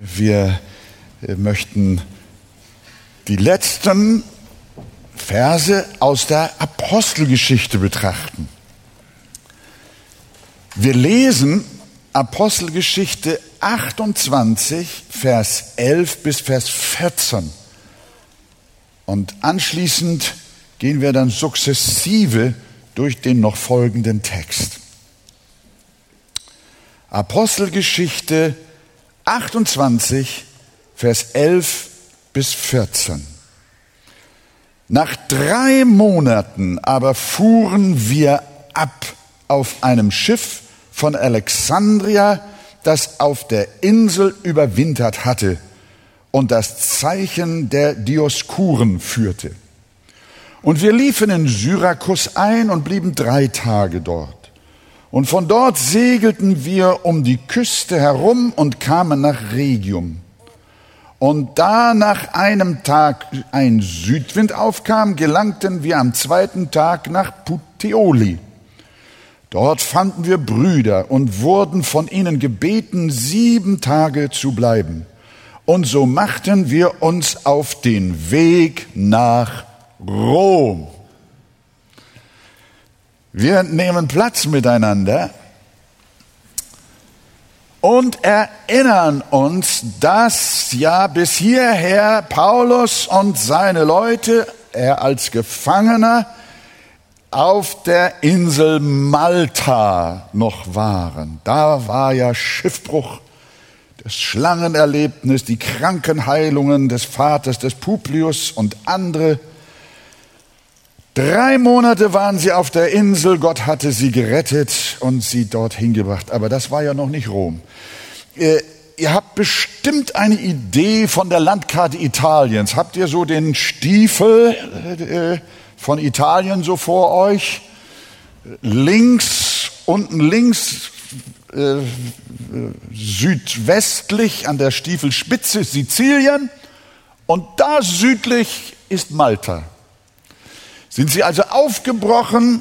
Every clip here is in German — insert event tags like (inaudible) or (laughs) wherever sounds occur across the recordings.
Wir äh, möchten die letzten Verse aus der Apostelgeschichte betrachten. Wir lesen Apostelgeschichte 28, Vers 11 bis Vers 14. Und anschließend gehen wir dann sukzessive durch den noch folgenden Text. Apostelgeschichte 28, Vers 11 bis 14. Nach drei Monaten aber fuhren wir ab auf einem Schiff von Alexandria, das auf der Insel überwintert hatte und das Zeichen der Dioskuren führte. Und wir liefen in Syrakus ein und blieben drei Tage dort. Und von dort segelten wir um die Küste herum und kamen nach Regium. Und da nach einem Tag ein Südwind aufkam, gelangten wir am zweiten Tag nach Puteoli. Dort fanden wir Brüder und wurden von ihnen gebeten, sieben Tage zu bleiben. Und so machten wir uns auf den Weg nach Rom. Wir nehmen Platz miteinander und erinnern uns, dass ja bis hierher Paulus und seine Leute, er als Gefangener, auf der Insel Malta noch waren. Da war ja Schiffbruch, das Schlangenerlebnis, die Krankenheilungen des Vaters des Publius und andere Drei Monate waren sie auf der Insel, Gott hatte sie gerettet und sie dorthin gebracht. Aber das war ja noch nicht Rom. Ihr, ihr habt bestimmt eine Idee von der Landkarte Italiens. Habt ihr so den Stiefel äh, von Italien so vor euch? Links, unten links, äh, südwestlich an der Stiefelspitze Sizilien und da südlich ist Malta. Sind sie also aufgebrochen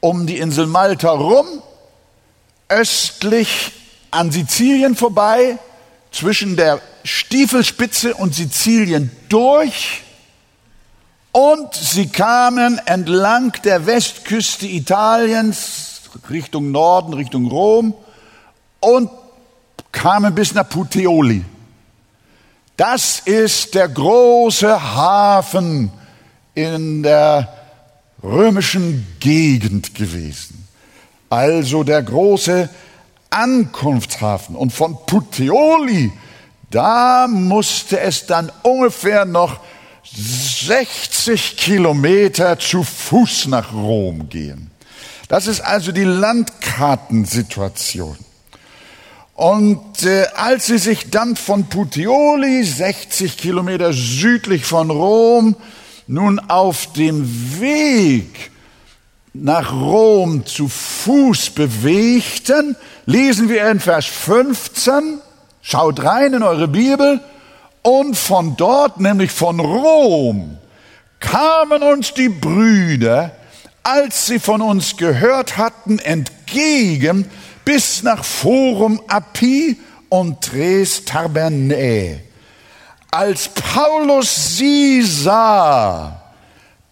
um die Insel Malta rum, östlich an Sizilien vorbei, zwischen der Stiefelspitze und Sizilien durch und sie kamen entlang der Westküste Italiens Richtung Norden, Richtung Rom und kamen bis nach Puteoli. Das ist der große Hafen in der römischen Gegend gewesen. Also der große Ankunftshafen. Und von Puteoli, da musste es dann ungefähr noch 60 Kilometer zu Fuß nach Rom gehen. Das ist also die Landkartensituation. Und äh, als sie sich dann von Puteoli, 60 Kilometer südlich von Rom, nun auf dem Weg nach Rom zu Fuß bewegten, lesen wir in Vers 15, schaut rein in eure Bibel, und von dort, nämlich von Rom, kamen uns die Brüder, als sie von uns gehört hatten, entgegen bis nach Forum Api und Tres Tabernae. Als Paulus sie sah,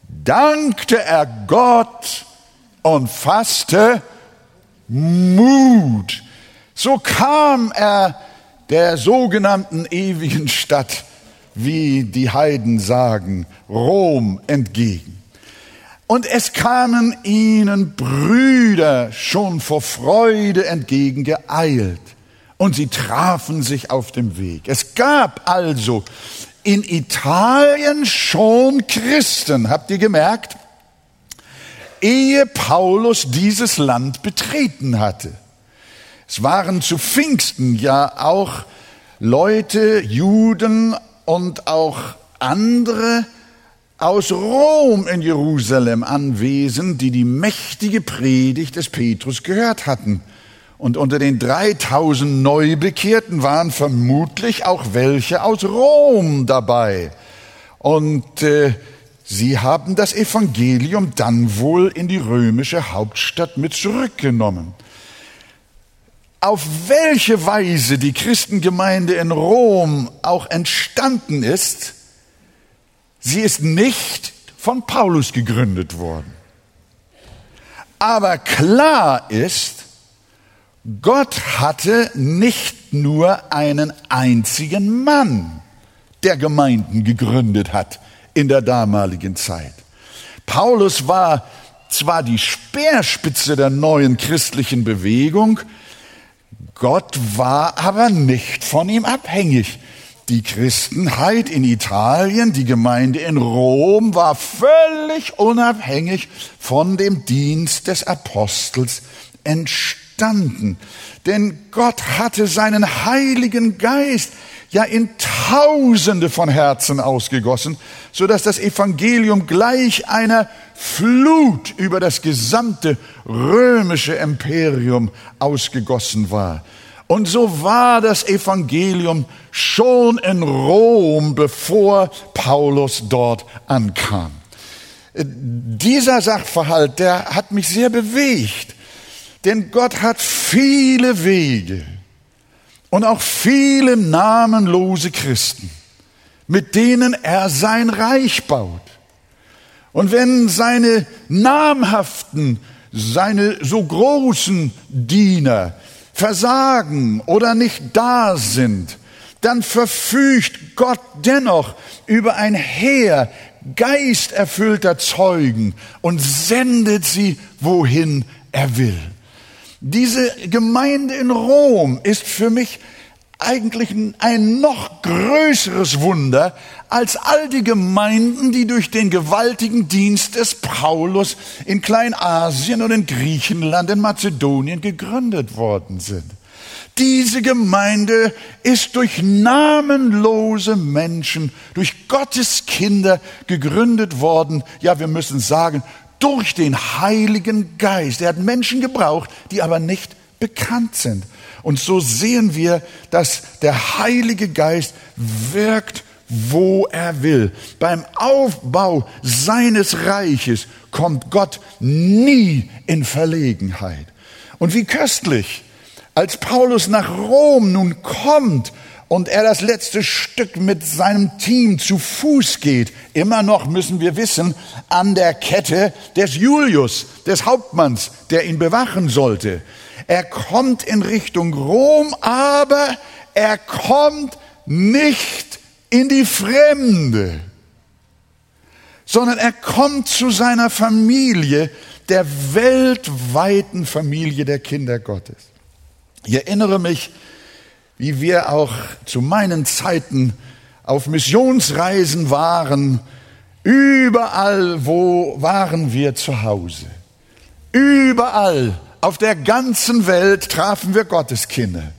dankte er Gott und fasste Mut. So kam er der sogenannten ewigen Stadt, wie die Heiden sagen, Rom entgegen. Und es kamen ihnen Brüder schon vor Freude entgegengeeilt und sie trafen sich auf dem Weg. Es gab also in Italien schon Christen, habt ihr gemerkt, ehe Paulus dieses Land betreten hatte. Es waren zu Pfingsten ja auch Leute, Juden und auch andere aus Rom in Jerusalem anwesend, die die mächtige Predigt des Petrus gehört hatten. Und unter den 3000 Neubekehrten waren vermutlich auch welche aus Rom dabei. Und äh, sie haben das Evangelium dann wohl in die römische Hauptstadt mit zurückgenommen. auf welche Weise die Christengemeinde in Rom auch entstanden ist, sie ist nicht von Paulus gegründet worden. Aber klar ist, Gott hatte nicht nur einen einzigen Mann, der Gemeinden gegründet hat in der damaligen Zeit. Paulus war zwar die Speerspitze der neuen christlichen Bewegung, Gott war aber nicht von ihm abhängig. Die Christenheit in Italien, die Gemeinde in Rom war völlig unabhängig von dem Dienst des Apostels entstanden. Denn Gott hatte seinen Heiligen Geist ja in Tausende von Herzen ausgegossen, so dass das Evangelium gleich einer Flut über das gesamte römische Imperium ausgegossen war. Und so war das Evangelium schon in Rom, bevor Paulus dort ankam. Dieser Sachverhalt, der hat mich sehr bewegt, denn Gott hat viele Wege, und auch viele namenlose Christen, mit denen er sein Reich baut. Und wenn seine namhaften, seine so großen Diener versagen oder nicht da sind, dann verfügt Gott dennoch über ein Heer geisterfüllter Zeugen und sendet sie, wohin er will. Diese Gemeinde in Rom ist für mich eigentlich ein noch größeres Wunder als all die Gemeinden, die durch den gewaltigen Dienst des Paulus in Kleinasien und in Griechenland, in Mazedonien gegründet worden sind. Diese Gemeinde ist durch namenlose Menschen, durch Gottes Kinder gegründet worden. Ja, wir müssen sagen, durch den Heiligen Geist. Er hat Menschen gebraucht, die aber nicht bekannt sind. Und so sehen wir, dass der Heilige Geist wirkt, wo er will. Beim Aufbau seines Reiches kommt Gott nie in Verlegenheit. Und wie köstlich, als Paulus nach Rom nun kommt und er das letzte Stück mit seinem Team zu Fuß geht, immer noch müssen wir wissen, an der Kette des Julius, des Hauptmanns, der ihn bewachen sollte. Er kommt in Richtung Rom, aber er kommt nicht in die Fremde, sondern er kommt zu seiner Familie, der weltweiten Familie der Kinder Gottes. Ich erinnere mich, wie wir auch zu meinen Zeiten auf Missionsreisen waren, überall, wo waren wir zu Hause. Überall auf der ganzen Welt trafen wir Gotteskinder.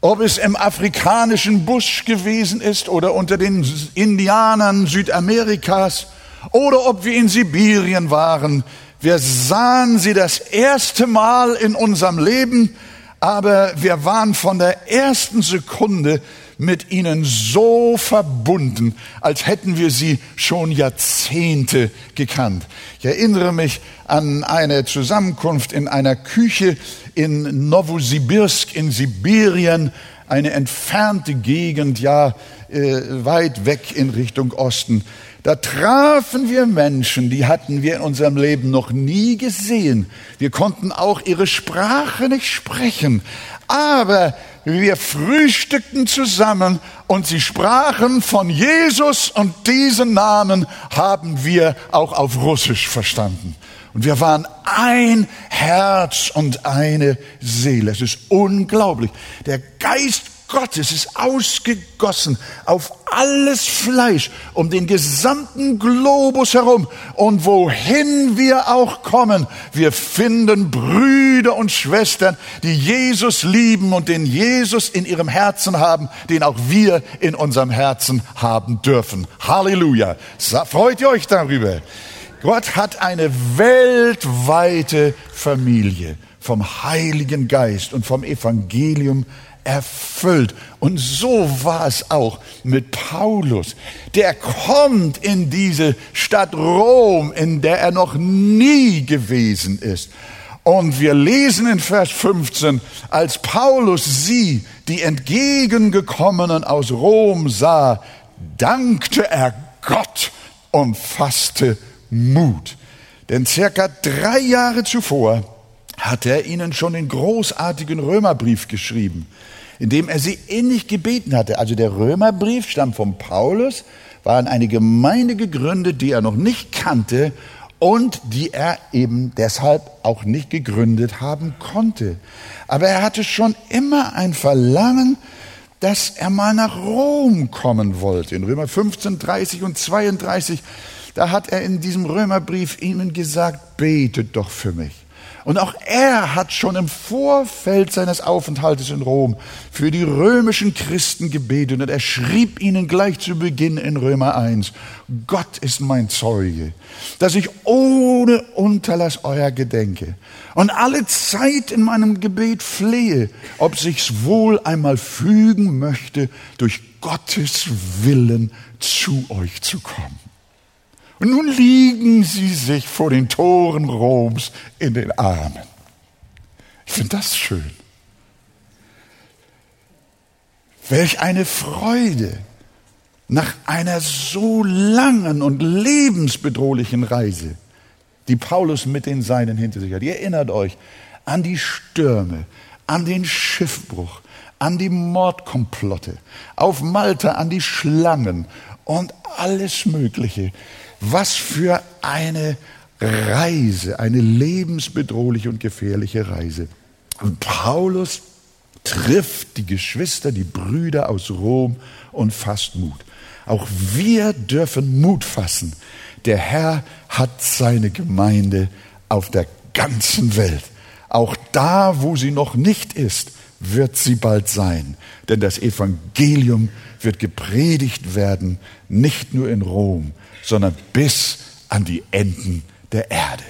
Ob es im afrikanischen Busch gewesen ist oder unter den Indianern Südamerikas oder ob wir in Sibirien waren, wir sahen sie das erste Mal in unserem Leben aber wir waren von der ersten Sekunde mit ihnen so verbunden, als hätten wir sie schon Jahrzehnte gekannt. Ich erinnere mich an eine Zusammenkunft in einer Küche in Novosibirsk in Sibirien, eine entfernte Gegend, ja, äh, weit weg in Richtung Osten. Da trafen wir Menschen, die hatten wir in unserem Leben noch nie gesehen. Wir konnten auch ihre Sprache nicht sprechen. Aber wir frühstückten zusammen und sie sprachen von Jesus und diesen Namen haben wir auch auf Russisch verstanden. Und wir waren ein Herz und eine Seele. Es ist unglaublich. Der Geist Gottes ist ausgegossen auf alles Fleisch um den gesamten Globus herum. Und wohin wir auch kommen, wir finden Brüder und Schwestern, die Jesus lieben und den Jesus in ihrem Herzen haben, den auch wir in unserem Herzen haben dürfen. Halleluja. Freut ihr euch darüber? Gott hat eine weltweite Familie vom Heiligen Geist und vom Evangelium erfüllt. Und so war es auch mit Paulus. Der kommt in diese Stadt Rom, in der er noch nie gewesen ist. Und wir lesen in Vers 15, als Paulus sie, die entgegengekommenen aus Rom sah, dankte er Gott und fasste Mut. Denn circa drei Jahre zuvor hatte er ihnen schon den großartigen Römerbrief geschrieben, in dem er sie innig gebeten hatte. Also der Römerbrief stammt von Paulus, war an eine Gemeinde gegründet, die er noch nicht kannte und die er eben deshalb auch nicht gegründet haben konnte. Aber er hatte schon immer ein Verlangen, dass er mal nach Rom kommen wollte. In Römer 15, 30 und 32, da hat er in diesem Römerbrief ihnen gesagt, betet doch für mich. Und auch er hat schon im Vorfeld seines Aufenthaltes in Rom für die römischen Christen gebetet und er schrieb ihnen gleich zu Beginn in Römer 1, Gott ist mein Zeuge, dass ich ohne Unterlass euer gedenke und alle Zeit in meinem Gebet flehe, ob sich's wohl einmal fügen möchte, durch Gottes Willen zu euch zu kommen. Und nun liegen sie sich vor den Toren Roms in den Armen. Ich finde das schön. Welch eine Freude nach einer so langen und lebensbedrohlichen Reise, die Paulus mit den Seinen hinter sich hat. Ihr erinnert euch an die Stürme, an den Schiffbruch, an die Mordkomplotte, auf Malta an die Schlangen und alles Mögliche. Was für eine Reise, eine lebensbedrohliche und gefährliche Reise. Und Paulus trifft die Geschwister, die Brüder aus Rom und fasst Mut. Auch wir dürfen Mut fassen. Der Herr hat seine Gemeinde auf der ganzen Welt. Auch da, wo sie noch nicht ist, wird sie bald sein. Denn das Evangelium wird gepredigt werden, nicht nur in Rom, sondern bis an die Enden der Erde.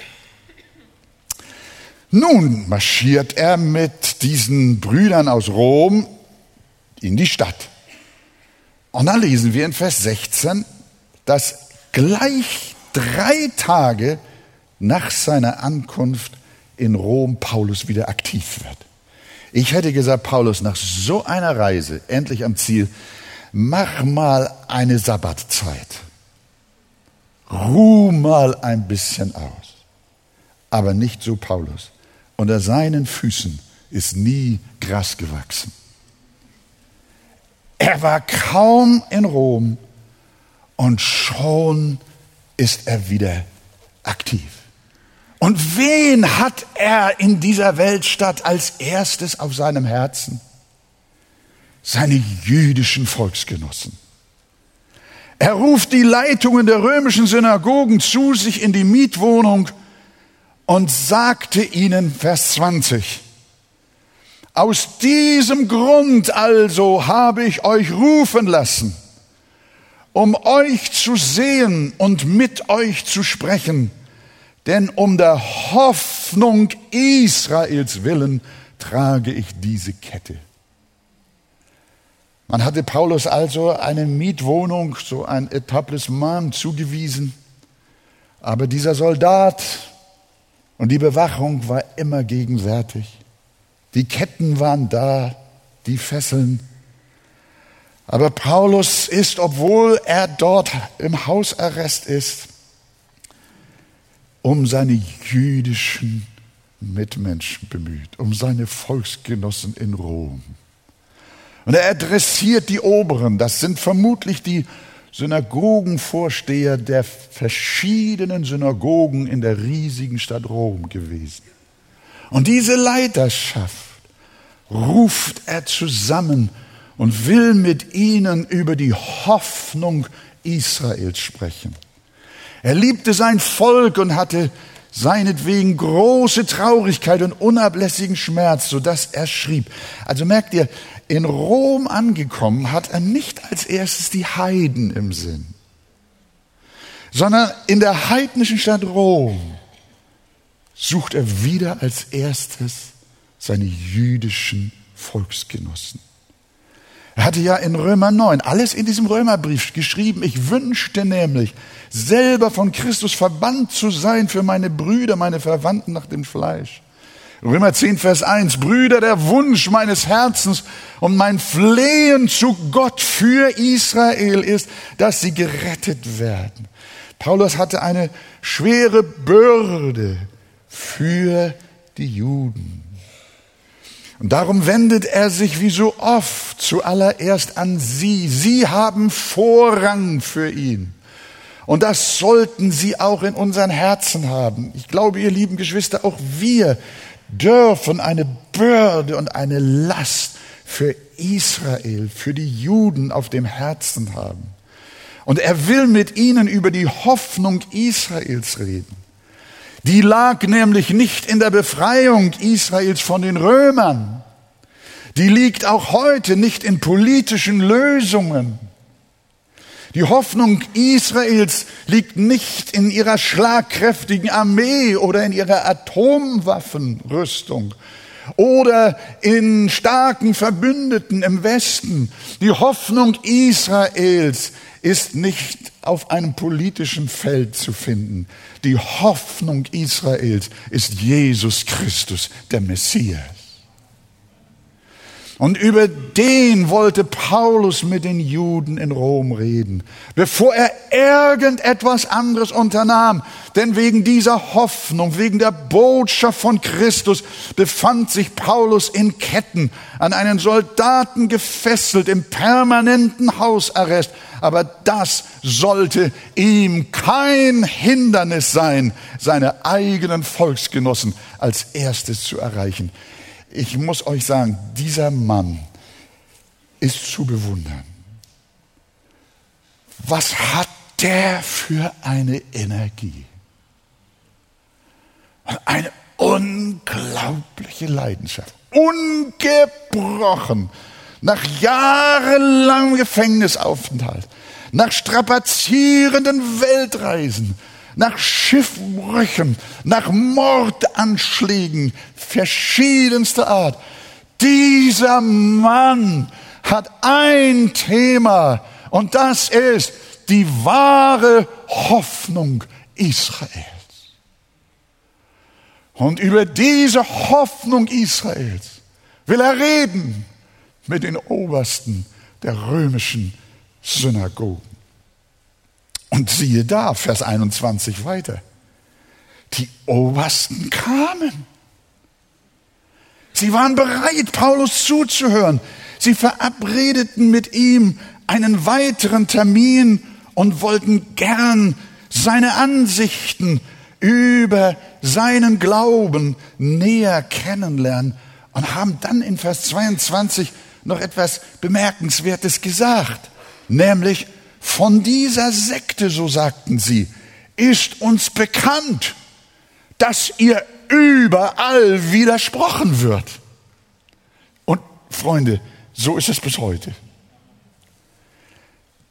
Nun marschiert er mit diesen Brüdern aus Rom in die Stadt. Und dann lesen wir in Vers 16, dass gleich drei Tage nach seiner Ankunft in Rom Paulus wieder aktiv wird. Ich hätte gesagt, Paulus, nach so einer Reise, endlich am Ziel, mach mal eine Sabbatzeit. Ruh mal ein bisschen aus. Aber nicht so Paulus. Unter seinen Füßen ist nie Gras gewachsen. Er war kaum in Rom und schon ist er wieder aktiv. Und wen hat er in dieser Weltstadt als erstes auf seinem Herzen? Seine jüdischen Volksgenossen. Er ruft die Leitungen der römischen Synagogen zu sich in die Mietwohnung und sagte ihnen, Vers 20, aus diesem Grund also habe ich euch rufen lassen, um euch zu sehen und mit euch zu sprechen, denn um der Hoffnung Israels willen trage ich diese Kette. Man hatte Paulus also eine Mietwohnung, so ein Etablissement zugewiesen. Aber dieser Soldat und die Bewachung war immer gegenwärtig. Die Ketten waren da, die Fesseln. Aber Paulus ist, obwohl er dort im Hausarrest ist, um seine jüdischen Mitmenschen bemüht, um seine Volksgenossen in Rom. Und er adressiert die Oberen, das sind vermutlich die Synagogenvorsteher der verschiedenen Synagogen in der riesigen Stadt Rom gewesen. Und diese Leiterschaft ruft er zusammen und will mit ihnen über die Hoffnung Israels sprechen. Er liebte sein Volk und hatte seinetwegen große Traurigkeit und unablässigen Schmerz, so dass er schrieb. Also merkt ihr, in Rom angekommen, hat er nicht als erstes die Heiden im Sinn, sondern in der heidnischen Stadt Rom sucht er wieder als erstes seine jüdischen Volksgenossen. Er hatte ja in Römer 9 alles in diesem Römerbrief geschrieben. Ich wünschte nämlich, selber von Christus verbannt zu sein für meine Brüder, meine Verwandten nach dem Fleisch. Römer 10, Vers 1. Brüder, der Wunsch meines Herzens und mein Flehen zu Gott für Israel ist, dass sie gerettet werden. Paulus hatte eine schwere Bürde für die Juden. Und darum wendet er sich wie so oft zuallererst an sie. Sie haben Vorrang für ihn. Und das sollten sie auch in unseren Herzen haben. Ich glaube, ihr lieben Geschwister, auch wir dürfen eine Bürde und eine Last für Israel, für die Juden auf dem Herzen haben. Und er will mit ihnen über die Hoffnung Israels reden. Die lag nämlich nicht in der Befreiung Israels von den Römern. Die liegt auch heute nicht in politischen Lösungen. Die Hoffnung Israels liegt nicht in ihrer schlagkräftigen Armee oder in ihrer Atomwaffenrüstung oder in starken Verbündeten im Westen. Die Hoffnung Israels ist nicht auf einem politischen Feld zu finden. Die Hoffnung Israels ist Jesus Christus, der Messias. Und über den wollte Paulus mit den Juden in Rom reden, bevor er irgendetwas anderes unternahm. Denn wegen dieser Hoffnung, wegen der Botschaft von Christus befand sich Paulus in Ketten, an einen Soldaten gefesselt, im permanenten Hausarrest. Aber das sollte ihm kein Hindernis sein, seine eigenen Volksgenossen als erstes zu erreichen ich muss euch sagen, dieser Mann ist zu bewundern. Was hat der für eine Energie? Eine unglaubliche Leidenschaft. Ungebrochen. Nach jahrelangem Gefängnisaufenthalt, nach strapazierenden Weltreisen, nach Schiffbrüchen, nach Mordanschlägen verschiedenster Art. Dieser Mann hat ein Thema und das ist die wahre Hoffnung Israels. Und über diese Hoffnung Israels will er reden mit den Obersten der römischen Synagogen. Und siehe da, Vers 21 weiter. Die Obersten kamen. Sie waren bereit, Paulus zuzuhören. Sie verabredeten mit ihm einen weiteren Termin und wollten gern seine Ansichten über seinen Glauben näher kennenlernen und haben dann in Vers 22 noch etwas Bemerkenswertes gesagt, nämlich von dieser Sekte, so sagten sie, ist uns bekannt, dass ihr überall widersprochen wird. Und Freunde, so ist es bis heute.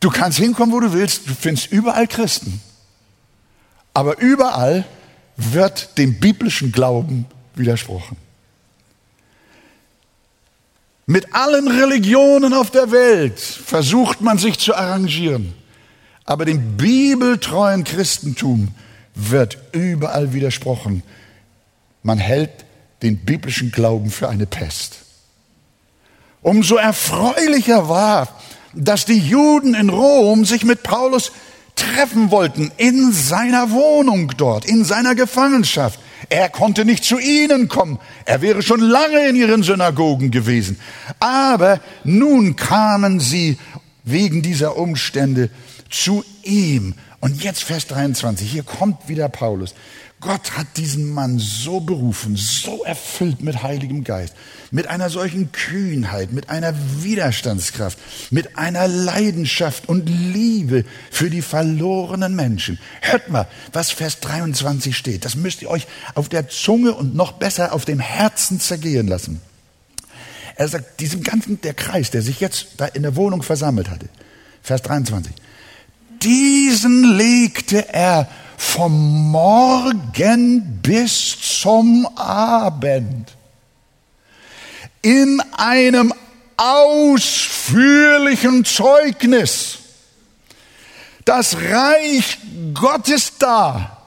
Du kannst hinkommen, wo du willst, du findest überall Christen. Aber überall wird dem biblischen Glauben widersprochen. Mit allen Religionen auf der Welt versucht man sich zu arrangieren. Aber dem bibeltreuen Christentum wird überall widersprochen. Man hält den biblischen Glauben für eine Pest. Umso erfreulicher war, dass die Juden in Rom sich mit Paulus treffen wollten, in seiner Wohnung dort, in seiner Gefangenschaft. Er konnte nicht zu ihnen kommen. Er wäre schon lange in ihren Synagogen gewesen. Aber nun kamen sie wegen dieser Umstände zu ihm. Und jetzt Vers 23, hier kommt wieder Paulus. Gott hat diesen Mann so berufen, so erfüllt mit Heiligem Geist, mit einer solchen Kühnheit, mit einer Widerstandskraft, mit einer Leidenschaft und Liebe für die verlorenen Menschen. Hört mal, was Vers 23 steht. Das müsst ihr euch auf der Zunge und noch besser auf dem Herzen zergehen lassen. Er sagt, diesem ganzen, der Kreis, der sich jetzt da in der Wohnung versammelt hatte, Vers 23, diesen legte er vom Morgen bis zum Abend. In einem ausführlichen Zeugnis. Das Reich Gottes da.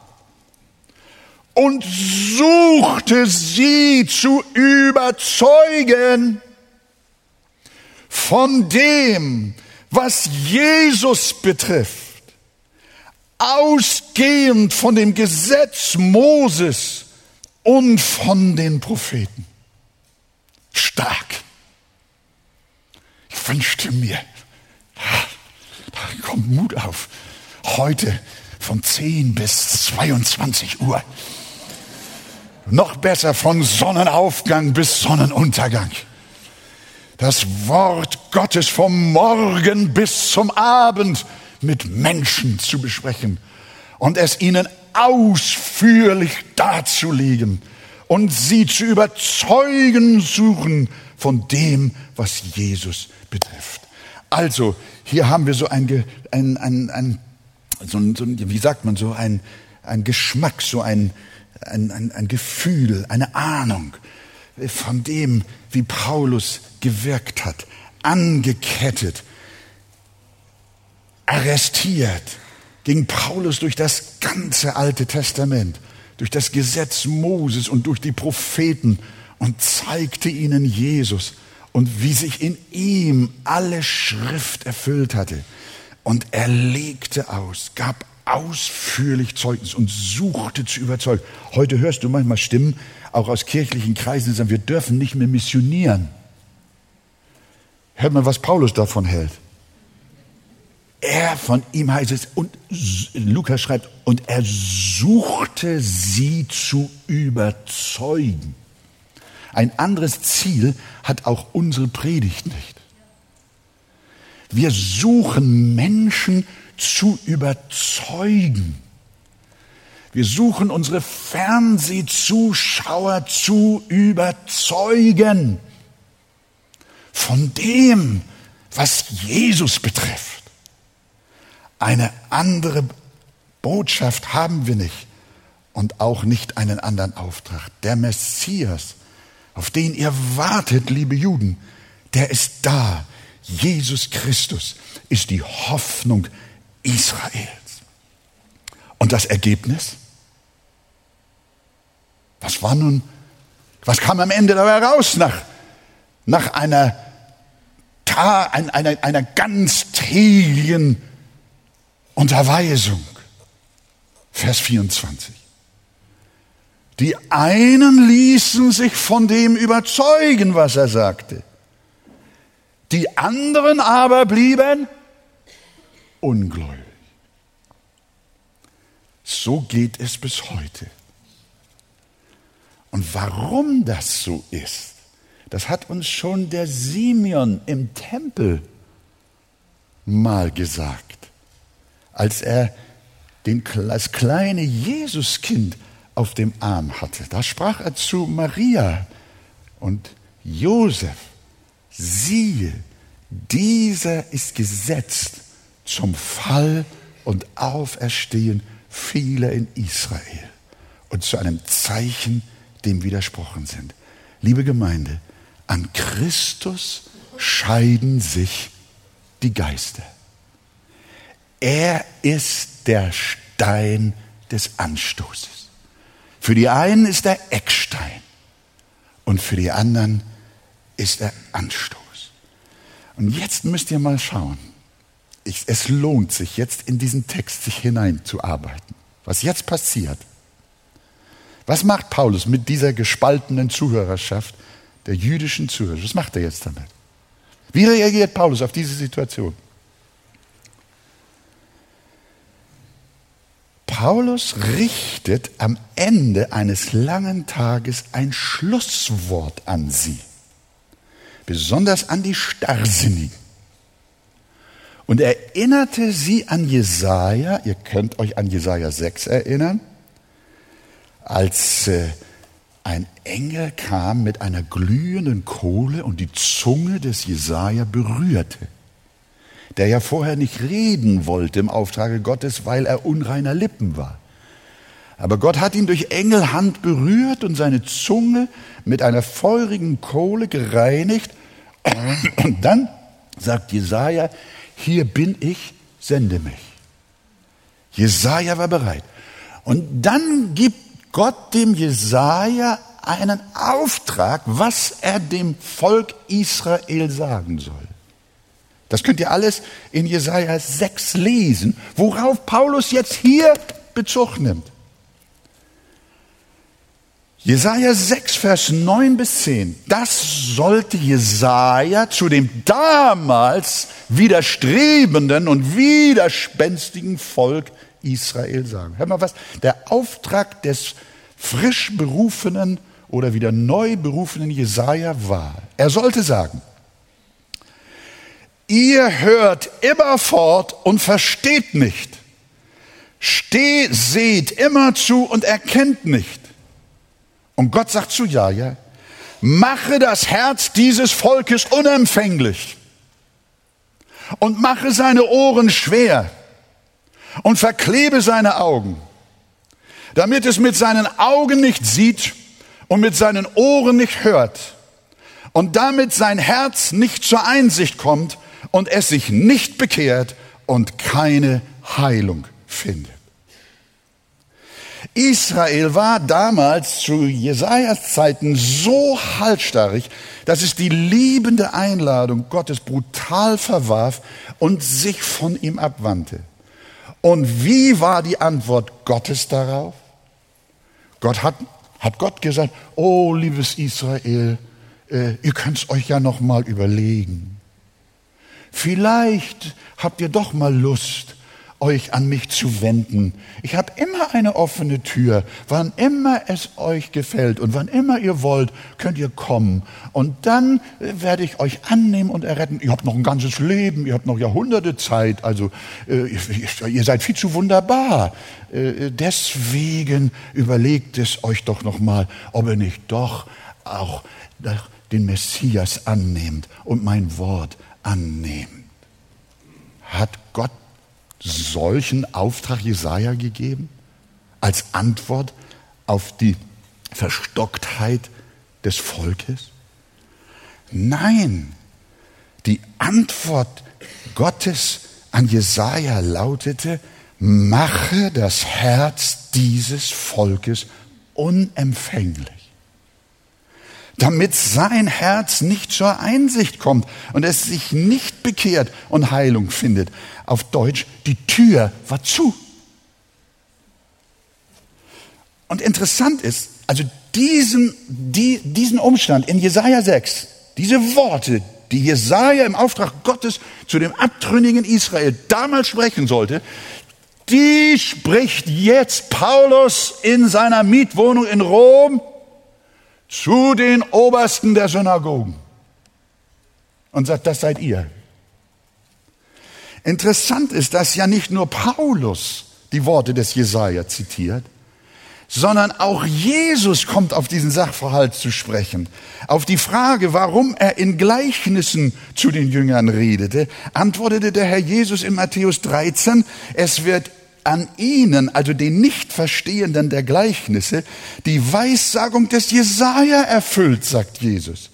Und suchte sie zu überzeugen von dem, was Jesus betrifft, ausgehend von dem Gesetz Moses und von den Propheten. Stark. Ich wünschte mir, da kommt Mut auf, heute von 10 bis 22 Uhr. Noch besser von Sonnenaufgang bis Sonnenuntergang das Wort Gottes vom Morgen bis zum Abend mit Menschen zu besprechen und es ihnen ausführlich darzulegen und sie zu überzeugen suchen von dem, was Jesus betrifft. Also, hier haben wir so ein, ein, ein, ein so, so wie sagt man, so ein, ein Geschmack, so ein, ein, ein, ein Gefühl, eine Ahnung von dem, wie Paulus gewirkt hat, angekettet, arrestiert, ging Paulus durch das ganze Alte Testament, durch das Gesetz Moses und durch die Propheten und zeigte ihnen Jesus und wie sich in ihm alle Schrift erfüllt hatte. Und er legte aus, gab ausführlich Zeugnis und suchte zu überzeugen. Heute hörst du manchmal Stimmen, auch aus kirchlichen Kreisen, die sagen, wir dürfen nicht mehr missionieren. Hört mal, was Paulus davon hält. Er von ihm heißt es, und Lukas schreibt, und er suchte sie zu überzeugen. Ein anderes Ziel hat auch unsere Predigt nicht. Wir suchen Menschen zu überzeugen. Wir suchen unsere Fernsehzuschauer zu überzeugen von dem, was Jesus betrifft. Eine andere Botschaft haben wir nicht und auch nicht einen anderen Auftrag. Der Messias, auf den ihr wartet, liebe Juden, der ist da. Jesus Christus ist die Hoffnung Israels. Und das Ergebnis? Was war nun, was kam am Ende dabei raus nach, nach einer einer, einer, einer ganztägigen Unterweisung. Vers 24. Die einen ließen sich von dem überzeugen, was er sagte. Die anderen aber blieben ungläubig. So geht es bis heute. Und warum das so ist, das hat uns schon der Simeon im Tempel mal gesagt, als er das kleine Jesuskind auf dem Arm hatte. Da sprach er zu Maria und Josef, siehe, dieser ist gesetzt zum Fall und Auferstehen vieler in Israel und zu einem Zeichen, dem widersprochen sind. Liebe Gemeinde, an Christus scheiden sich die Geister. Er ist der Stein des Anstoßes. Für die einen ist er Eckstein und für die anderen ist er Anstoß. Und jetzt müsst ihr mal schauen. Ich, es lohnt sich jetzt in diesen Text sich hineinzuarbeiten. Was jetzt passiert. Was macht Paulus mit dieser gespaltenen Zuhörerschaft? der jüdischen Zuhörer. Was macht er jetzt damit? Wie reagiert Paulus auf diese Situation? Paulus richtet am Ende eines langen Tages ein Schlusswort an sie, besonders an die Starrsinnigen. Und erinnerte sie an Jesaja, ihr könnt euch an Jesaja 6 erinnern, als äh, ein Engel kam mit einer glühenden Kohle und die Zunge des Jesaja berührte, der ja vorher nicht reden wollte im Auftrage Gottes, weil er unreiner Lippen war. Aber Gott hat ihn durch Engelhand berührt und seine Zunge mit einer feurigen Kohle gereinigt. Und dann sagt Jesaja, hier bin ich, sende mich. Jesaja war bereit. Und dann gibt Gott dem Jesaja einen Auftrag, was er dem Volk Israel sagen soll. Das könnt ihr alles in Jesaja 6 lesen, worauf Paulus jetzt hier Bezug nimmt. Jesaja 6, Vers 9 bis 10. Das sollte Jesaja zu dem damals widerstrebenden und widerspenstigen Volk Israel sagen. Hör mal was. Der Auftrag des frisch berufenen oder wieder neu berufenen Jesaja war. Er sollte sagen, ihr hört immerfort und versteht nicht. Steht, seht immer zu und erkennt nicht. Und Gott sagt zu Jaja, mache das Herz dieses Volkes unempfänglich und mache seine Ohren schwer und verklebe seine Augen, damit es mit seinen Augen nicht sieht und mit seinen Ohren nicht hört und damit sein Herz nicht zur Einsicht kommt und es sich nicht bekehrt und keine Heilung findet. Israel war damals zu Jesajas Zeiten so halsstarrig, dass es die liebende Einladung Gottes brutal verwarf und sich von ihm abwandte. Und wie war die Antwort Gottes darauf? Gott hat, hat Gott gesagt, oh liebes Israel, äh, ihr könnt es euch ja noch mal überlegen. Vielleicht habt ihr doch mal Lust, euch an mich zu wenden. Ich habe immer eine offene Tür. Wann immer es euch gefällt und wann immer ihr wollt, könnt ihr kommen. Und dann äh, werde ich euch annehmen und erretten. Ihr habt noch ein ganzes Leben, ihr habt noch Jahrhunderte Zeit. Also äh, ihr seid viel zu wunderbar. Äh, deswegen überlegt es euch doch noch mal, ob ihr nicht doch auch den Messias annehmt und mein Wort annehmt. Hat Gott solchen Auftrag Jesaja gegeben? Als Antwort auf die Verstocktheit des Volkes? Nein, die Antwort Gottes an Jesaja lautete: Mache das Herz dieses Volkes unempfänglich damit sein Herz nicht zur Einsicht kommt und es sich nicht bekehrt und Heilung findet. Auf Deutsch, die Tür war zu. Und interessant ist, also diesen, die, diesen Umstand in Jesaja 6, diese Worte, die Jesaja im Auftrag Gottes zu dem abtrünnigen Israel damals sprechen sollte, die spricht jetzt Paulus in seiner Mietwohnung in Rom zu den Obersten der Synagogen und sagt, das seid ihr. Interessant ist, dass ja nicht nur Paulus die Worte des Jesaja zitiert, sondern auch Jesus kommt auf diesen Sachverhalt zu sprechen. Auf die Frage, warum er in Gleichnissen zu den Jüngern redete, antwortete der Herr Jesus in Matthäus 13, es wird an ihnen, also den Nichtverstehenden der Gleichnisse, die Weissagung des Jesaja erfüllt, sagt Jesus.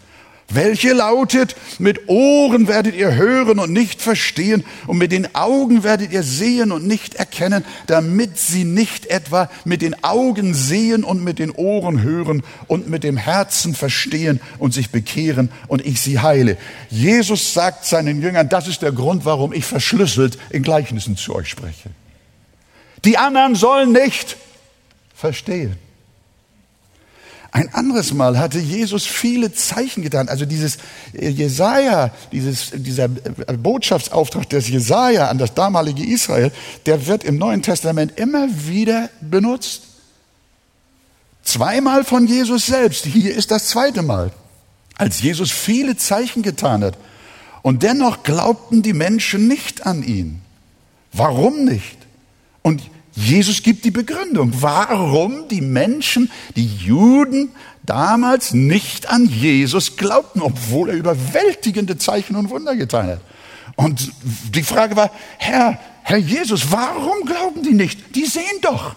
Welche lautet, mit Ohren werdet ihr hören und nicht verstehen und mit den Augen werdet ihr sehen und nicht erkennen, damit sie nicht etwa mit den Augen sehen und mit den Ohren hören und mit dem Herzen verstehen und sich bekehren und ich sie heile. Jesus sagt seinen Jüngern, das ist der Grund, warum ich verschlüsselt in Gleichnissen zu euch spreche. Die anderen sollen nicht verstehen. Ein anderes Mal hatte Jesus viele Zeichen getan. Also dieses äh, Jesaja, dieses, dieser äh, Botschaftsauftrag des Jesaja an das damalige Israel, der wird im Neuen Testament immer wieder benutzt. Zweimal von Jesus selbst. Hier ist das zweite Mal. Als Jesus viele Zeichen getan hat. Und dennoch glaubten die Menschen nicht an ihn. Warum nicht? Und Jesus gibt die Begründung, warum die Menschen, die Juden damals nicht an Jesus glaubten, obwohl er überwältigende Zeichen und Wunder getan hat. Und die Frage war, Herr, Herr Jesus, warum glauben die nicht? Die sehen doch.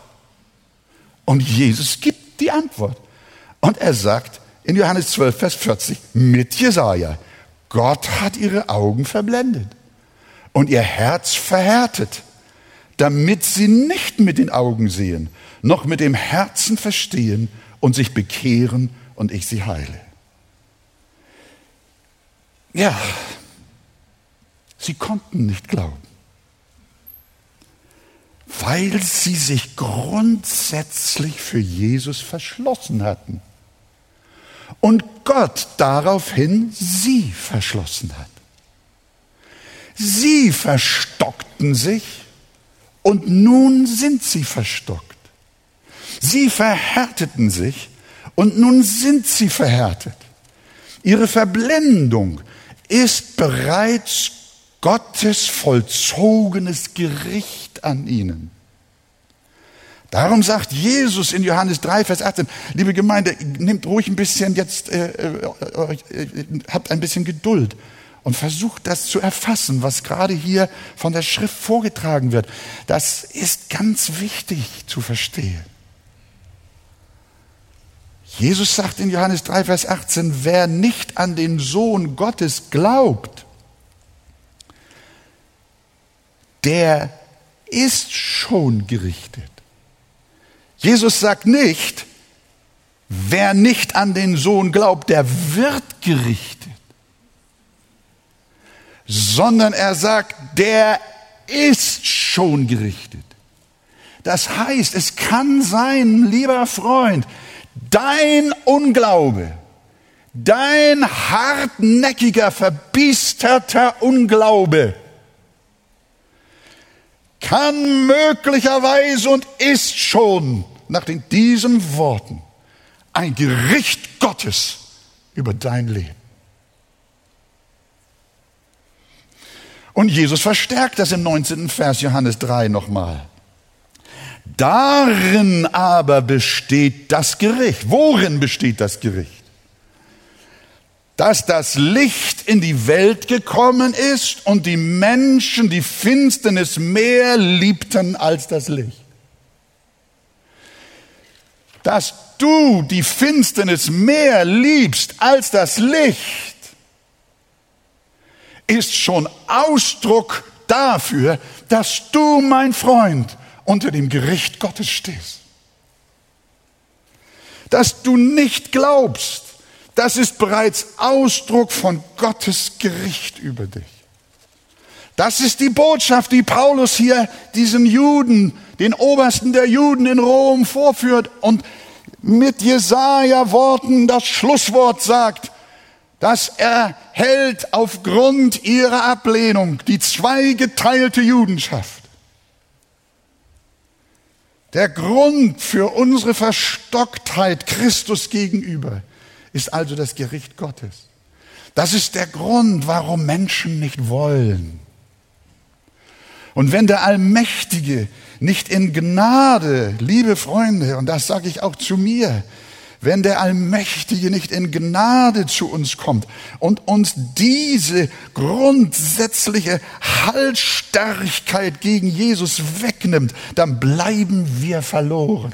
Und Jesus gibt die Antwort. Und er sagt in Johannes 12, Vers 40 mit Jesaja, Gott hat ihre Augen verblendet und ihr Herz verhärtet damit sie nicht mit den Augen sehen, noch mit dem Herzen verstehen und sich bekehren und ich sie heile. Ja, sie konnten nicht glauben, weil sie sich grundsätzlich für Jesus verschlossen hatten und Gott daraufhin sie verschlossen hat. Sie verstockten sich und nun sind sie verstockt. Sie verhärteten sich und nun sind sie verhärtet. Ihre Verblendung ist bereits Gottes vollzogenes Gericht an ihnen. Darum sagt Jesus in Johannes 3, Vers 18, liebe Gemeinde, nehmt ruhig ein bisschen jetzt, äh, äh, äh, habt ein bisschen Geduld und versucht das zu erfassen, was gerade hier von der Schrift vorgetragen wird. Das ist ganz wichtig zu verstehen. Jesus sagt in Johannes 3, Vers 18, wer nicht an den Sohn Gottes glaubt, der ist schon gerichtet. Jesus sagt nicht, wer nicht an den Sohn glaubt, der wird gerichtet sondern er sagt, der ist schon gerichtet. Das heißt, es kann sein, lieber Freund, dein Unglaube, dein hartnäckiger, verbiesterter Unglaube kann möglicherweise und ist schon nach diesen Worten ein Gericht Gottes über dein Leben. Und Jesus verstärkt das im 19. Vers Johannes 3 nochmal. Darin aber besteht das Gericht. Worin besteht das Gericht? Dass das Licht in die Welt gekommen ist und die Menschen die Finsternis mehr liebten als das Licht. Dass du die Finsternis mehr liebst als das Licht ist schon Ausdruck dafür, dass du, mein Freund, unter dem Gericht Gottes stehst. Dass du nicht glaubst, das ist bereits Ausdruck von Gottes Gericht über dich. Das ist die Botschaft, die Paulus hier diesen Juden, den Obersten der Juden in Rom vorführt und mit Jesaja Worten das Schlusswort sagt das erhält aufgrund ihrer Ablehnung die zweigeteilte Judenschaft. Der Grund für unsere Verstocktheit Christus gegenüber ist also das Gericht Gottes. Das ist der Grund, warum Menschen nicht wollen. Und wenn der Allmächtige nicht in Gnade, liebe Freunde, und das sage ich auch zu mir, wenn der Allmächtige nicht in Gnade zu uns kommt und uns diese grundsätzliche Halsstarrigkeit gegen Jesus wegnimmt, dann bleiben wir verloren.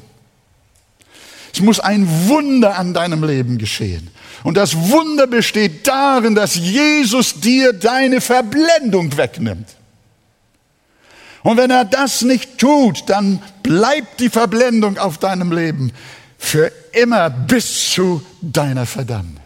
Es muss ein Wunder an deinem Leben geschehen. Und das Wunder besteht darin, dass Jesus dir deine Verblendung wegnimmt. Und wenn er das nicht tut, dann bleibt die Verblendung auf deinem Leben für immer bis zu deiner Verdammnis.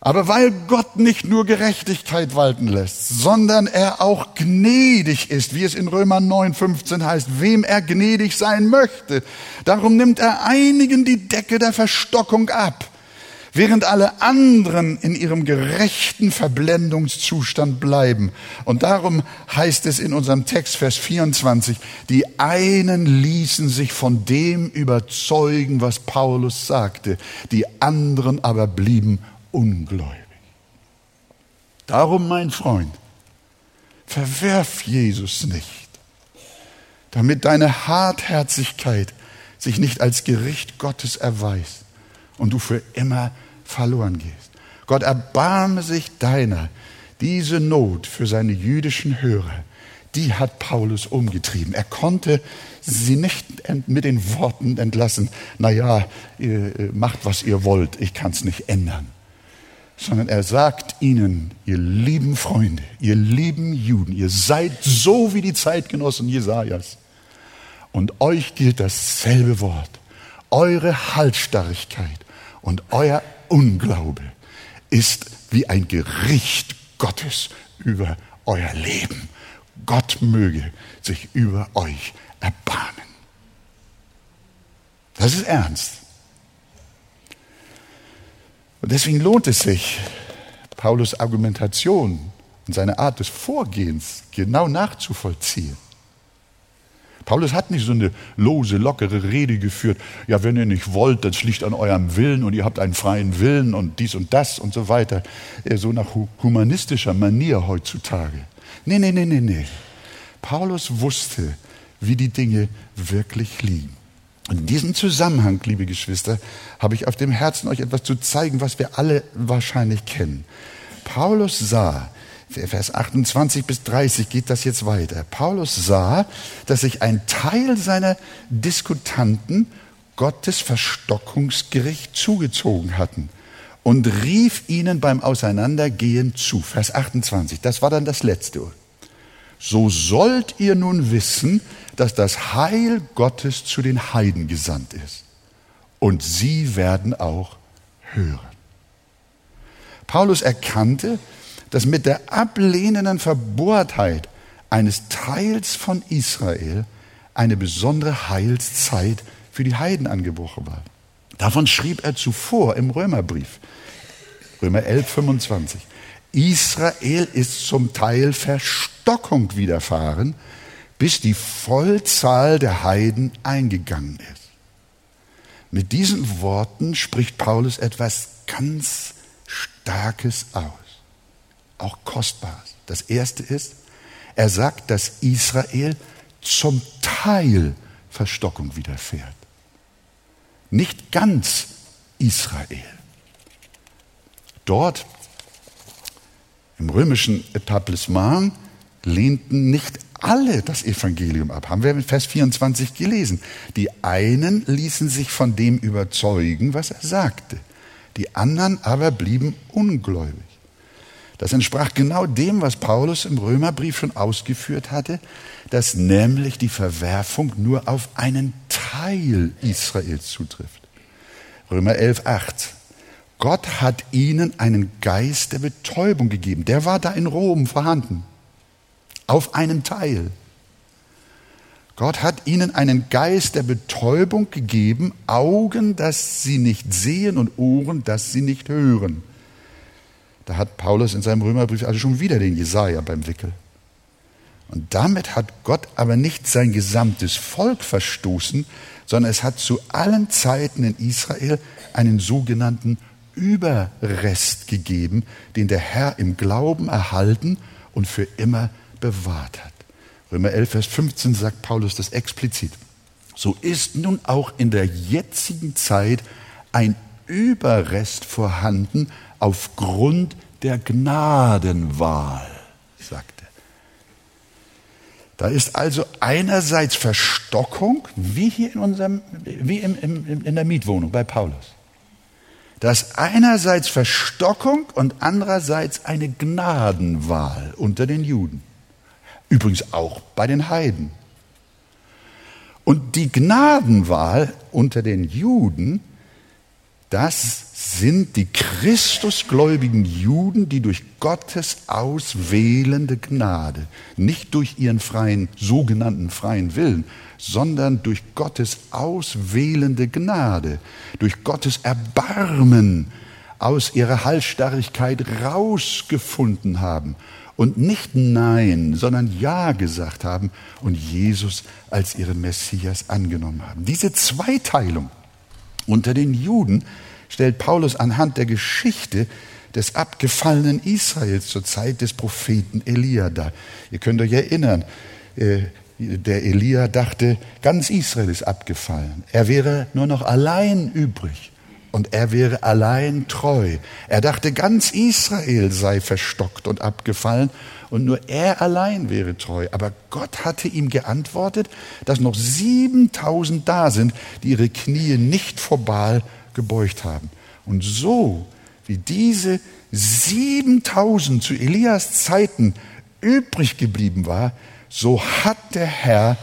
Aber weil Gott nicht nur Gerechtigkeit walten lässt, sondern er auch gnädig ist, wie es in Römer 9, 15 heißt, wem er gnädig sein möchte, darum nimmt er einigen die Decke der Verstockung ab während alle anderen in ihrem gerechten Verblendungszustand bleiben. Und darum heißt es in unserem Text, Vers 24, die einen ließen sich von dem überzeugen, was Paulus sagte, die anderen aber blieben ungläubig. Darum, mein Freund, verwerf Jesus nicht, damit deine Hartherzigkeit sich nicht als Gericht Gottes erweist und du für immer verloren gehst. Gott erbarme sich deiner. Diese Not für seine jüdischen Hörer, die hat Paulus umgetrieben. Er konnte sie nicht mit den Worten entlassen, naja, ihr macht, was ihr wollt, ich kann es nicht ändern. sondern er sagt ihnen, ihr lieben Freunde, ihr lieben Juden, ihr seid so wie die Zeitgenossen Jesajas. Und euch gilt dasselbe Wort. Eure Halsstarrigkeit und euer Unglaube ist wie ein Gericht Gottes über euer Leben. Gott möge sich über euch erbarmen. Das ist ernst. Und deswegen lohnt es sich, Paulus Argumentation und seine Art des Vorgehens genau nachzuvollziehen. Paulus hat nicht so eine lose, lockere Rede geführt. Ja, wenn ihr nicht wollt, das liegt an eurem Willen und ihr habt einen freien Willen und dies und das und so weiter. So nach humanistischer Manier heutzutage. Nee, nee, nee, nee, nee. Paulus wusste, wie die Dinge wirklich liegen. In diesem Zusammenhang, liebe Geschwister, habe ich auf dem Herzen, euch etwas zu zeigen, was wir alle wahrscheinlich kennen. Paulus sah, Vers 28 bis 30 geht das jetzt weiter. Paulus sah, dass sich ein Teil seiner Diskutanten Gottes Verstockungsgericht zugezogen hatten und rief ihnen beim Auseinandergehen zu. Vers 28, das war dann das letzte so sollt ihr nun wissen, dass das Heil Gottes zu den Heiden gesandt ist. Und sie werden auch hören. Paulus erkannte, dass mit der ablehnenden Verbohrtheit eines Teils von Israel eine besondere Heilszeit für die Heiden angebrochen war. Davon schrieb er zuvor im Römerbrief, Römer 11, 25. Israel ist zum Teil Verstockung widerfahren, bis die Vollzahl der Heiden eingegangen ist. Mit diesen Worten spricht Paulus etwas ganz Starkes aus, auch Kostbares. Das erste ist, er sagt, dass Israel zum Teil Verstockung widerfährt. Nicht ganz Israel. Dort im römischen Etablissement lehnten nicht alle das Evangelium ab. Haben wir in Vers 24 gelesen. Die einen ließen sich von dem überzeugen, was er sagte. Die anderen aber blieben ungläubig. Das entsprach genau dem, was Paulus im Römerbrief schon ausgeführt hatte, dass nämlich die Verwerfung nur auf einen Teil Israels zutrifft. Römer 11, 8. Gott hat ihnen einen Geist der Betäubung gegeben. Der war da in Rom vorhanden. Auf einen Teil. Gott hat ihnen einen Geist der Betäubung gegeben, Augen, dass sie nicht sehen und Ohren, dass sie nicht hören. Da hat Paulus in seinem Römerbrief also schon wieder den Jesaja beim Wickel. Und damit hat Gott aber nicht sein gesamtes Volk verstoßen, sondern es hat zu allen Zeiten in Israel einen sogenannten Überrest gegeben, den der Herr im Glauben erhalten und für immer bewahrt hat. Römer 11, Vers 15 sagt Paulus das explizit. So ist nun auch in der jetzigen Zeit ein Überrest vorhanden aufgrund der Gnadenwahl, sagt er. Da ist also einerseits Verstockung, wie hier in unserem, wie im, im, in der Mietwohnung bei Paulus dass einerseits Verstockung und andererseits eine Gnadenwahl unter den Juden. Übrigens auch bei den Heiden. Und die Gnadenwahl unter den Juden, das sind die Christusgläubigen Juden, die durch Gottes auswählende Gnade, nicht durch ihren freien, sogenannten freien Willen, sondern durch Gottes auswählende Gnade, durch Gottes Erbarmen aus ihrer Halsstarrigkeit rausgefunden haben und nicht Nein, sondern Ja gesagt haben und Jesus als ihren Messias angenommen haben. Diese Zweiteilung unter den Juden stellt Paulus anhand der Geschichte des abgefallenen Israels zur Zeit des Propheten Elia dar. Ihr könnt euch erinnern, äh, der Elia dachte, ganz Israel ist abgefallen. Er wäre nur noch allein übrig und er wäre allein treu. Er dachte, ganz Israel sei verstockt und abgefallen und nur er allein wäre treu. Aber Gott hatte ihm geantwortet, dass noch 7000 da sind, die ihre Knie nicht vor Baal gebeugt haben. Und so wie diese 7000 zu Elias Zeiten übrig geblieben war, so hat der Herr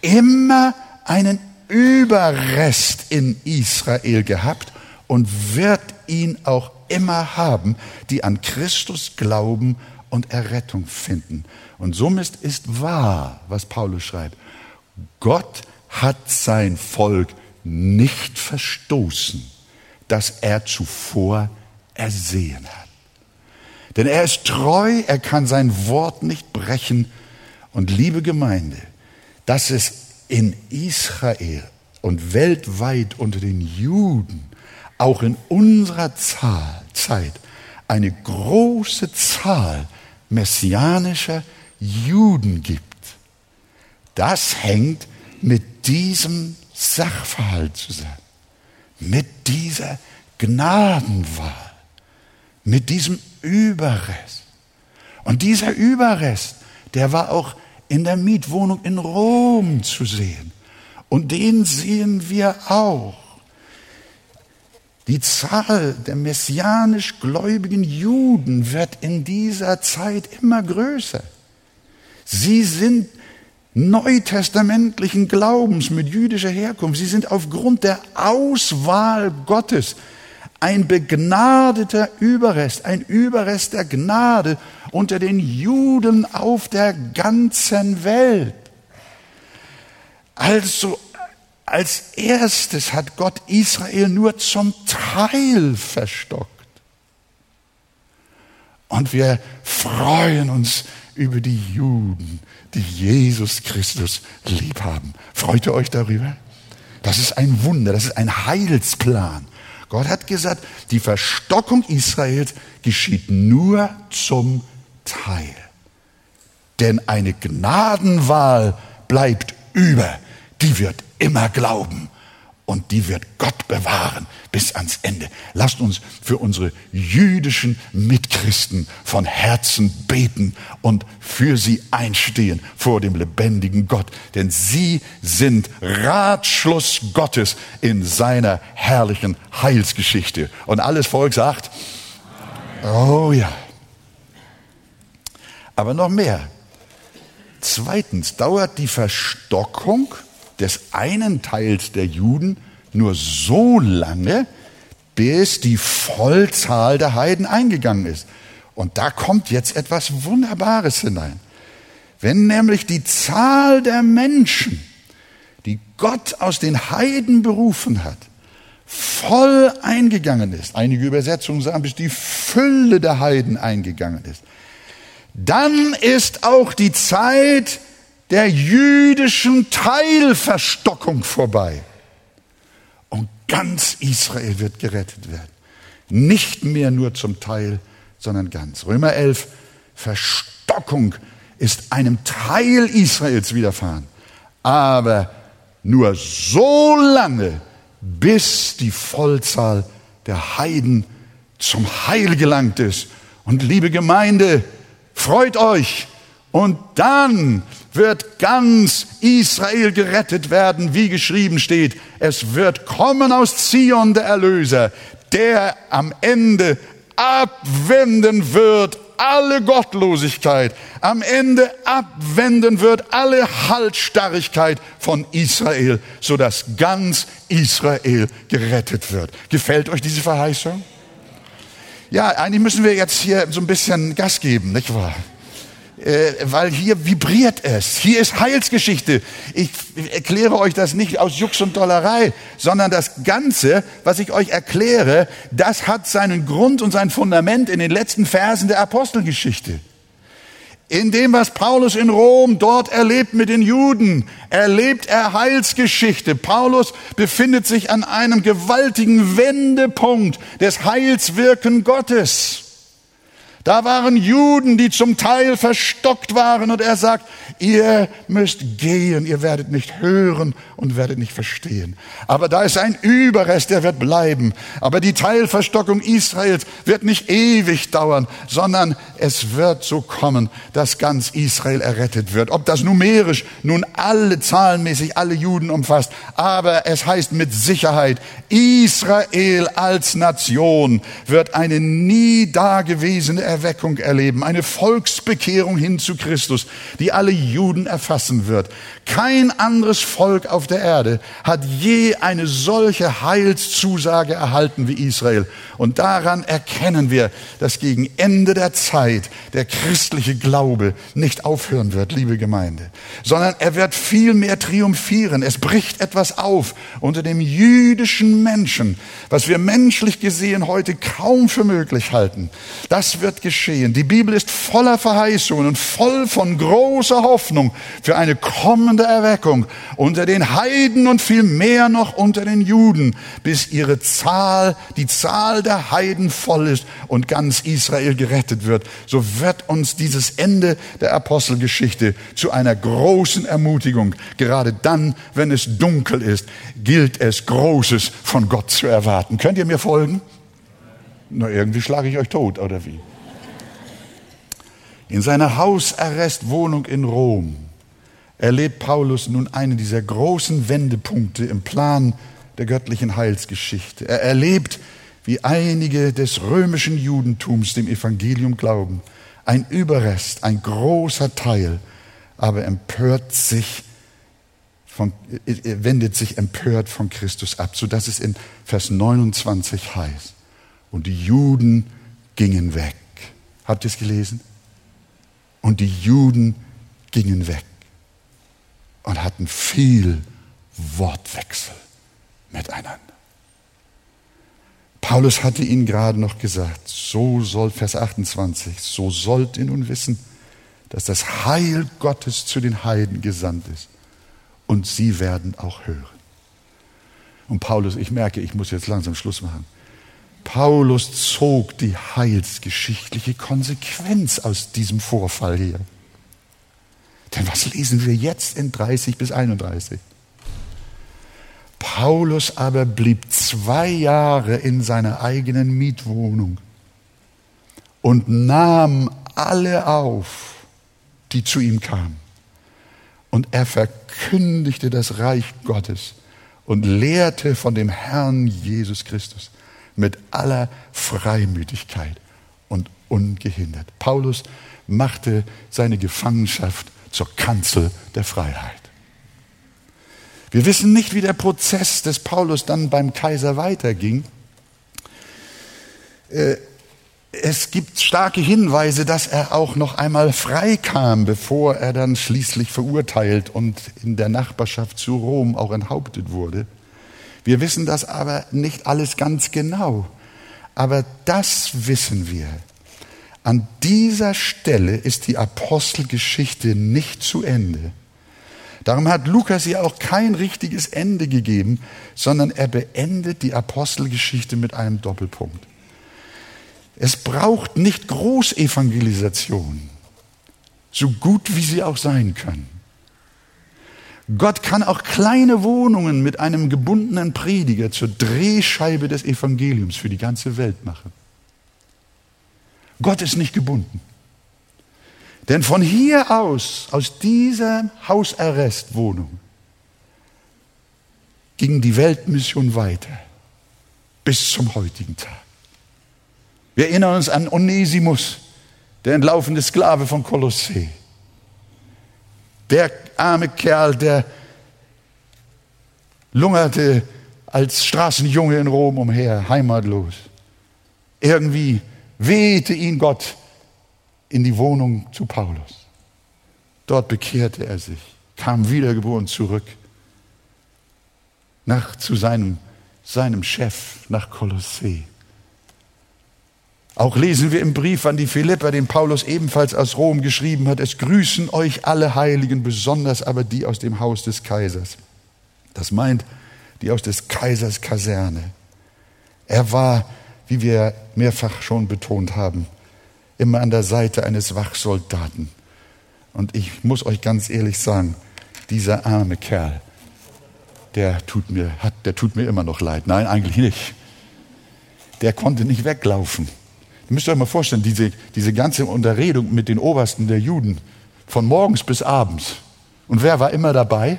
immer einen Überrest in Israel gehabt und wird ihn auch immer haben, die an Christus glauben und Errettung finden. Und somit ist wahr, was Paulus schreibt. Gott hat sein Volk nicht verstoßen, das er zuvor ersehen hat. Denn er ist treu, er kann sein Wort nicht brechen. Und liebe Gemeinde, dass es in Israel und weltweit unter den Juden, auch in unserer Zahl, Zeit, eine große Zahl messianischer Juden gibt, das hängt mit diesem Sachverhalt zusammen, mit dieser Gnadenwahl, mit diesem Überrest. Und dieser Überrest, der war auch in der Mietwohnung in Rom zu sehen. Und den sehen wir auch. Die Zahl der messianisch gläubigen Juden wird in dieser Zeit immer größer. Sie sind neutestamentlichen Glaubens mit jüdischer Herkunft. Sie sind aufgrund der Auswahl Gottes ein begnadeter Überrest, ein Überrest der Gnade unter den Juden auf der ganzen Welt. Also als erstes hat Gott Israel nur zum Teil verstockt. Und wir freuen uns über die Juden, die Jesus Christus lieb haben. Freut ihr euch darüber? Das ist ein Wunder, das ist ein Heilsplan. Gott hat gesagt, die Verstockung Israels geschieht nur zum Teil. Denn eine Gnadenwahl bleibt über, die wird immer glauben und die wird Gott bewahren bis ans Ende. Lasst uns für unsere jüdischen Mitchristen von Herzen beten und für sie einstehen vor dem lebendigen Gott, denn sie sind Ratschluss Gottes in seiner herrlichen Heilsgeschichte. Und alles Volk sagt, oh ja. Aber noch mehr. Zweitens dauert die Verstockung des einen Teils der Juden nur so lange, bis die Vollzahl der Heiden eingegangen ist. Und da kommt jetzt etwas Wunderbares hinein. Wenn nämlich die Zahl der Menschen, die Gott aus den Heiden berufen hat, voll eingegangen ist, einige Übersetzungen sagen, bis die Fülle der Heiden eingegangen ist, dann ist auch die Zeit der jüdischen Teilverstockung vorbei. Und ganz Israel wird gerettet werden. Nicht mehr nur zum Teil, sondern ganz. Römer 11, Verstockung ist einem Teil Israels widerfahren. Aber nur so lange, bis die Vollzahl der Heiden zum Heil gelangt ist. Und liebe Gemeinde, freut euch. Und dann wird ganz Israel gerettet werden, wie geschrieben steht. Es wird kommen aus Zion der Erlöser, der am Ende abwenden wird alle Gottlosigkeit, am Ende abwenden wird alle Haltstarrigkeit von Israel, sodass ganz Israel gerettet wird. Gefällt euch diese Verheißung? Ja, eigentlich müssen wir jetzt hier so ein bisschen Gas geben, nicht wahr? Äh, weil hier vibriert es. Hier ist Heilsgeschichte. Ich erkläre euch das nicht aus Jux und Dollerei, sondern das Ganze, was ich euch erkläre, das hat seinen Grund und sein Fundament in den letzten Versen der Apostelgeschichte. In dem, was Paulus in Rom dort erlebt mit den Juden, erlebt er Heilsgeschichte. Paulus befindet sich an einem gewaltigen Wendepunkt des Heilswirken Gottes. Da waren Juden, die zum Teil verstockt waren und er sagt, ihr müsst gehen, ihr werdet nicht hören und werdet nicht verstehen. Aber da ist ein Überrest, der wird bleiben. Aber die Teilverstockung Israels wird nicht ewig dauern, sondern es wird so kommen, dass ganz Israel errettet wird. Ob das numerisch nun alle zahlenmäßig alle Juden umfasst, aber es heißt mit Sicherheit, Israel als Nation wird eine nie dagewesene Erweckung erleben, eine Volksbekehrung hin zu Christus, die alle Juden erfassen wird. Kein anderes Volk auf der Erde hat je eine solche Heilszusage erhalten wie Israel. Und daran erkennen wir, dass gegen Ende der Zeit der christliche Glaube nicht aufhören wird, liebe Gemeinde, sondern er wird viel mehr triumphieren. Es bricht etwas auf unter dem jüdischen Menschen, was wir menschlich gesehen heute kaum für möglich halten. Das wird geschehen. Die Bibel ist voller Verheißungen und voll von großer Hoffnung für eine kommende Erweckung unter den Heiden und viel mehr noch unter den Juden, bis ihre Zahl, die Zahl der Heiden voll ist und ganz Israel gerettet wird. So wird uns dieses Ende der Apostelgeschichte zu einer großen Ermutigung. Gerade dann, wenn es dunkel ist, gilt es Großes von Gott zu erwarten. Könnt ihr mir folgen? Na, irgendwie schlage ich euch tot, oder wie? In seiner Hausarrestwohnung in Rom erlebt Paulus nun einen dieser großen Wendepunkte im Plan der göttlichen Heilsgeschichte. Er erlebt, wie einige des römischen Judentums dem Evangelium glauben. Ein Überrest, ein großer Teil, aber empört sich von, wendet sich empört von Christus ab, so dass es in Vers 29 heißt. Und die Juden gingen weg. Habt ihr es gelesen? Und die Juden gingen weg und hatten viel Wortwechsel miteinander. Paulus hatte ihnen gerade noch gesagt, so soll, Vers 28, so sollt ihr nun wissen, dass das Heil Gottes zu den Heiden gesandt ist. Und sie werden auch hören. Und Paulus, ich merke, ich muss jetzt langsam Schluss machen. Paulus zog die heilsgeschichtliche Konsequenz aus diesem Vorfall hier. Denn was lesen wir jetzt in 30 bis 31? Paulus aber blieb zwei Jahre in seiner eigenen Mietwohnung und nahm alle auf, die zu ihm kamen. Und er verkündigte das Reich Gottes und lehrte von dem Herrn Jesus Christus mit aller Freimütigkeit und ungehindert. Paulus machte seine Gefangenschaft zur Kanzel der Freiheit. Wir wissen nicht, wie der Prozess des Paulus dann beim Kaiser weiterging. Äh, es gibt starke Hinweise, dass er auch noch einmal freikam, bevor er dann schließlich verurteilt und in der Nachbarschaft zu Rom auch enthauptet wurde. Wir wissen das aber nicht alles ganz genau. Aber das wissen wir. An dieser Stelle ist die Apostelgeschichte nicht zu Ende. Darum hat Lukas ihr auch kein richtiges Ende gegeben, sondern er beendet die Apostelgeschichte mit einem Doppelpunkt. Es braucht nicht Großevangelisation, so gut wie sie auch sein können. Gott kann auch kleine Wohnungen mit einem gebundenen Prediger zur Drehscheibe des Evangeliums für die ganze Welt machen. Gott ist nicht gebunden. Denn von hier aus, aus dieser Hausarrestwohnung, ging die Weltmission weiter bis zum heutigen Tag. Wir erinnern uns an Onesimus, der entlaufene Sklave von Kolossee. Der arme Kerl, der lungerte als Straßenjunge in Rom umher, heimatlos. Irgendwie wehte ihn Gott in die Wohnung zu Paulus. Dort bekehrte er sich, kam wiedergeboren zurück nach, zu seinem, seinem Chef nach Kolossee. Auch lesen wir im Brief an die Philipper, den Paulus ebenfalls aus Rom geschrieben hat, es grüßen euch alle Heiligen, besonders aber die aus dem Haus des Kaisers. Das meint die aus des Kaisers Kaserne. Er war, wie wir mehrfach schon betont haben, immer an der Seite eines Wachsoldaten. Und ich muss euch ganz ehrlich sagen, dieser arme Kerl, der tut mir, hat, der tut mir immer noch leid. Nein, eigentlich nicht. Der konnte nicht weglaufen. Ihr müsst euch mal vorstellen, diese, diese ganze Unterredung mit den Obersten der Juden, von morgens bis abends. Und wer war immer dabei?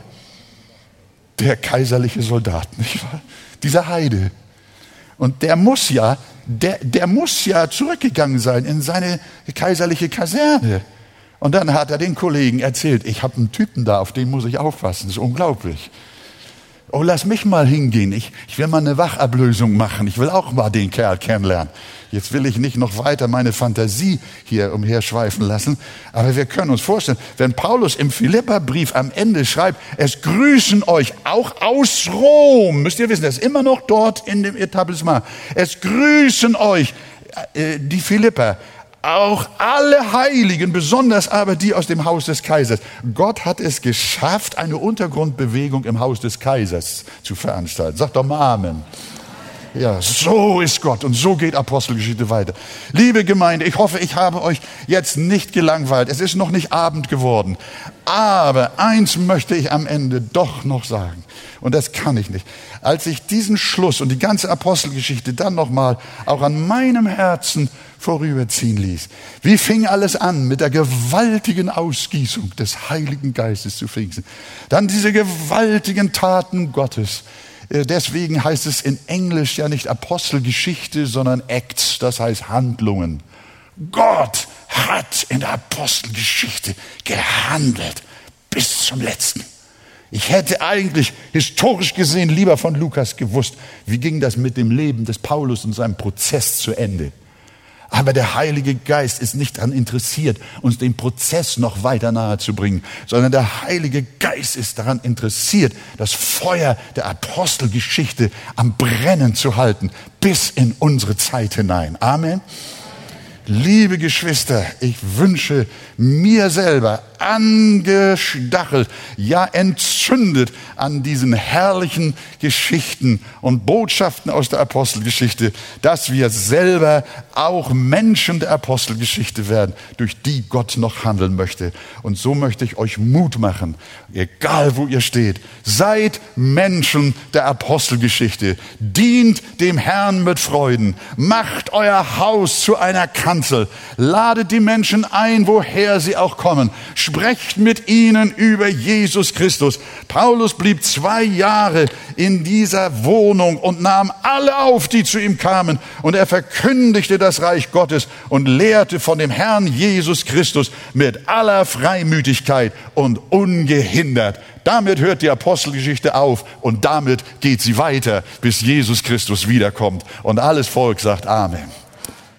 Der kaiserliche Soldat, (laughs) nicht wahr? Dieser Heide. Und der muss ja, der, der muss ja zurückgegangen sein in seine kaiserliche Kaserne. Und dann hat er den Kollegen erzählt, ich habe einen Typen da, auf den muss ich aufpassen, das ist unglaublich. Oh, lass mich mal hingehen. Ich, ich will mal eine Wachablösung machen. Ich will auch mal den Kerl kennenlernen. Jetzt will ich nicht noch weiter meine Fantasie hier umherschweifen lassen. Aber wir können uns vorstellen, wenn Paulus im Philipperbrief am Ende schreibt, es grüßen euch auch aus Rom. Müsst ihr wissen, er ist immer noch dort in dem Etablissement. Es grüßen euch äh, die Philipper auch alle Heiligen, besonders aber die aus dem Haus des Kaisers. Gott hat es geschafft, eine Untergrundbewegung im Haus des Kaisers zu veranstalten. Sagt doch mal Amen. Ja, so ist Gott und so geht Apostelgeschichte weiter. Liebe Gemeinde, ich hoffe, ich habe euch jetzt nicht gelangweilt. Es ist noch nicht Abend geworden. Aber eins möchte ich am Ende doch noch sagen. Und das kann ich nicht. Als ich diesen Schluss und die ganze Apostelgeschichte dann nochmal auch an meinem Herzen vorüberziehen ließ. Wie fing alles an mit der gewaltigen Ausgießung des Heiligen Geistes zu Pfingsten? Dann diese gewaltigen Taten Gottes. Äh, deswegen heißt es in Englisch ja nicht Apostelgeschichte, sondern Acts, das heißt Handlungen. Gott hat in der Apostelgeschichte gehandelt bis zum letzten. Ich hätte eigentlich historisch gesehen lieber von Lukas gewusst, wie ging das mit dem Leben des Paulus und seinem Prozess zu Ende. Aber der Heilige Geist ist nicht daran interessiert, uns den Prozess noch weiter nahe zu bringen, sondern der Heilige Geist ist daran interessiert, das Feuer der Apostelgeschichte am Brennen zu halten, bis in unsere Zeit hinein. Amen. Liebe Geschwister, ich wünsche mir selber angestachelt, ja entzündet an diesen herrlichen Geschichten und Botschaften aus der Apostelgeschichte, dass wir selber auch Menschen der Apostelgeschichte werden, durch die Gott noch handeln möchte. Und so möchte ich euch Mut machen, egal wo ihr steht, seid Menschen der Apostelgeschichte, dient dem Herrn mit Freuden, macht euer Haus zu einer Kanzel, ladet die Menschen ein, woher sie auch kommen, sprecht mit ihnen über Jesus Christus. Paulus blieb zwei Jahre in dieser Wohnung und nahm alle auf, die zu ihm kamen, und er verkündigte das Reich Gottes und lehrte von dem Herrn Jesus Christus mit aller Freimütigkeit und ungehindert. Damit hört die Apostelgeschichte auf und damit geht sie weiter, bis Jesus Christus wiederkommt. Und alles Volk sagt Amen.